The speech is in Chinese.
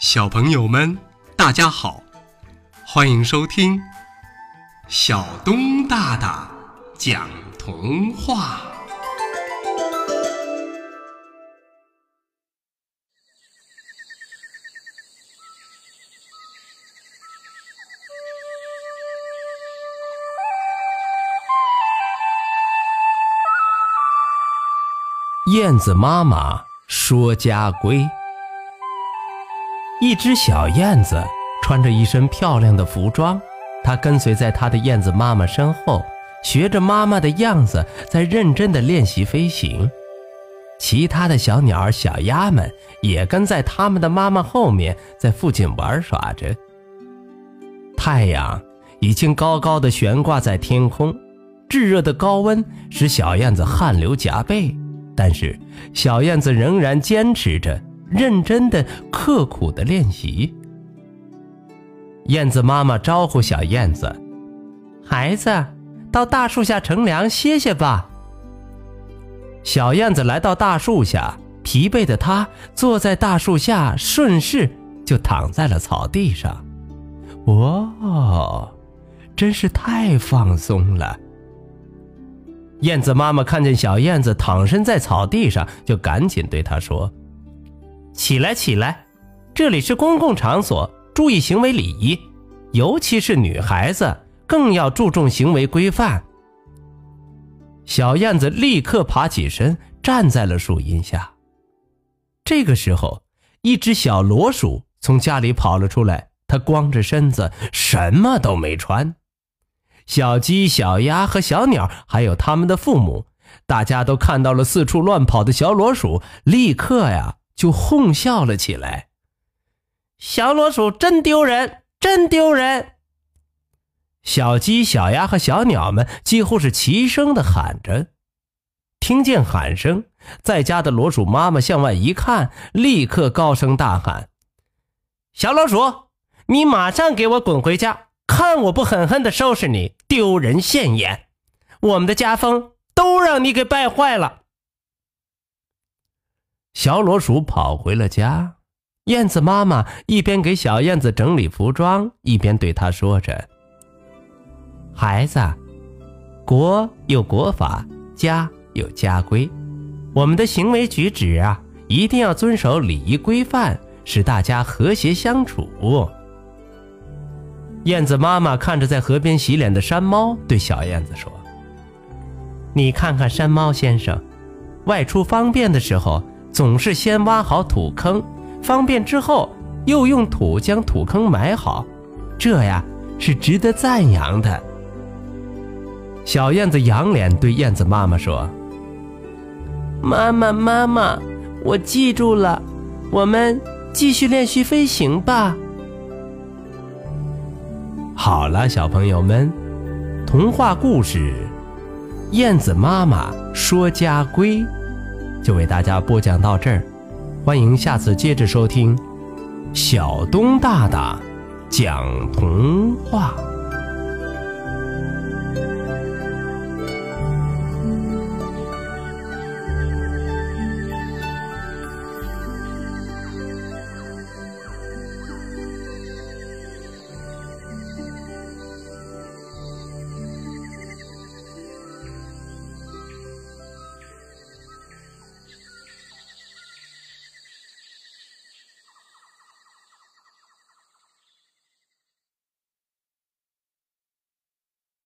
小朋友们，大家好，欢迎收听小东大大讲童话。燕子妈妈说家规。一只小燕子穿着一身漂亮的服装，它跟随在它的燕子妈妈身后，学着妈妈的样子，在认真的练习飞行。其他的小鸟、小鸭们也跟在它们的妈妈后面，在附近玩耍着。太阳已经高高的悬挂在天空，炙热的高温使小燕子汗流浃背，但是小燕子仍然坚持着。认真的、刻苦的练习。燕子妈妈招呼小燕子：“孩子，到大树下乘凉歇歇吧。”小燕子来到大树下，疲惫的它坐在大树下，顺势就躺在了草地上。哇，真是太放松了！燕子妈妈看见小燕子躺身在草地上，就赶紧对它说。起来，起来！这里是公共场所，注意行为礼仪，尤其是女孩子更要注重行为规范。小燕子立刻爬起身，站在了树荫下。这个时候，一只小老鼠从家里跑了出来，它光着身子，什么都没穿。小鸡、小鸭和小鸟，还有他们的父母，大家都看到了四处乱跑的小老鼠，立刻呀。就哄笑了起来。小老鼠真丢人，真丢人！小鸡、小鸭和小鸟们几乎是齐声的喊着。听见喊声，在家的老鼠妈妈向外一看，立刻高声大喊：“小老鼠，你马上给我滚回家，看我不狠狠的收拾你，丢人现眼！我们的家风都让你给败坏了。”小老鼠跑回了家，燕子妈妈一边给小燕子整理服装，一边对她说着：“孩子，国有国法，家有家规，我们的行为举止啊，一定要遵守礼仪规范，使大家和谐相处。”燕子妈妈看着在河边洗脸的山猫，对小燕子说：“你看看山猫先生，外出方便的时候。”总是先挖好土坑，方便之后又用土将土坑埋好，这呀是值得赞扬的。小燕子仰脸对燕子妈妈说：“妈妈，妈妈，我记住了，我们继续练习飞行吧。”好了，小朋友们，童话故事《燕子妈妈说家规》。就为大家播讲到这儿，欢迎下次接着收听小东大大讲童话。